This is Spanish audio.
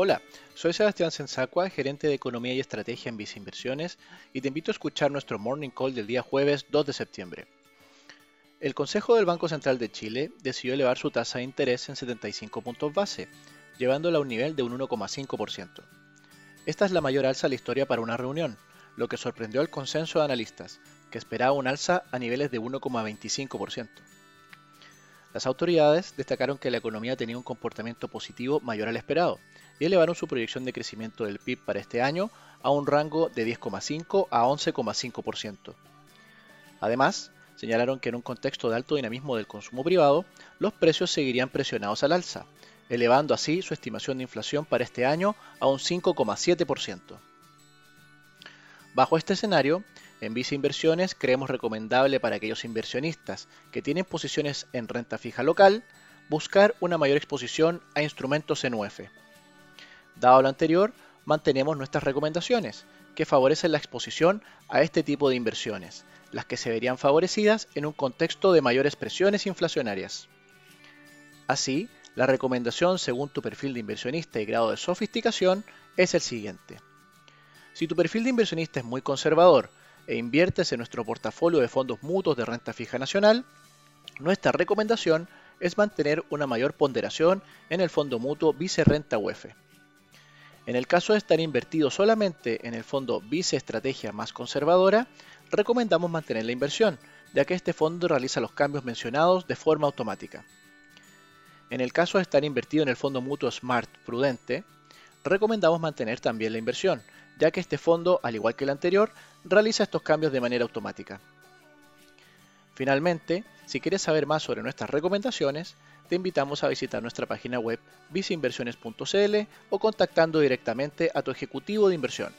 Hola, soy Sebastián Sensacua, gerente de Economía y Estrategia en Visa Inversiones, y te invito a escuchar nuestro Morning Call del día jueves 2 de septiembre. El Consejo del Banco Central de Chile decidió elevar su tasa de interés en 75 puntos base, llevándola a un nivel de un 1,5%. Esta es la mayor alza de la historia para una reunión, lo que sorprendió al consenso de analistas, que esperaba un alza a niveles de 1,25%. Las autoridades destacaron que la economía tenía un comportamiento positivo mayor al esperado y elevaron su proyección de crecimiento del PIB para este año a un rango de 10,5 a 11,5%. Además, señalaron que en un contexto de alto dinamismo del consumo privado, los precios seguirían presionados al alza, elevando así su estimación de inflación para este año a un 5,7%. Bajo este escenario, en Visa Inversiones creemos recomendable para aquellos inversionistas que tienen posiciones en renta fija local buscar una mayor exposición a instrumentos en UF. Dado lo anterior, mantenemos nuestras recomendaciones, que favorecen la exposición a este tipo de inversiones, las que se verían favorecidas en un contexto de mayores presiones inflacionarias. Así, la recomendación según tu perfil de inversionista y grado de sofisticación es el siguiente. Si tu perfil de inversionista es muy conservador e inviertes en nuestro portafolio de fondos mutuos de renta fija nacional, nuestra recomendación es mantener una mayor ponderación en el fondo mutuo Vice Renta UF. En el caso de estar invertido solamente en el fondo Vice Estrategia más conservadora, recomendamos mantener la inversión, ya que este fondo realiza los cambios mencionados de forma automática. En el caso de estar invertido en el fondo mutuo Smart Prudente, recomendamos mantener también la inversión, ya que este fondo, al igual que el anterior, realiza estos cambios de manera automática. Finalmente, si quieres saber más sobre nuestras recomendaciones, te invitamos a visitar nuestra página web viceinversiones.cl o contactando directamente a tu ejecutivo de inversión.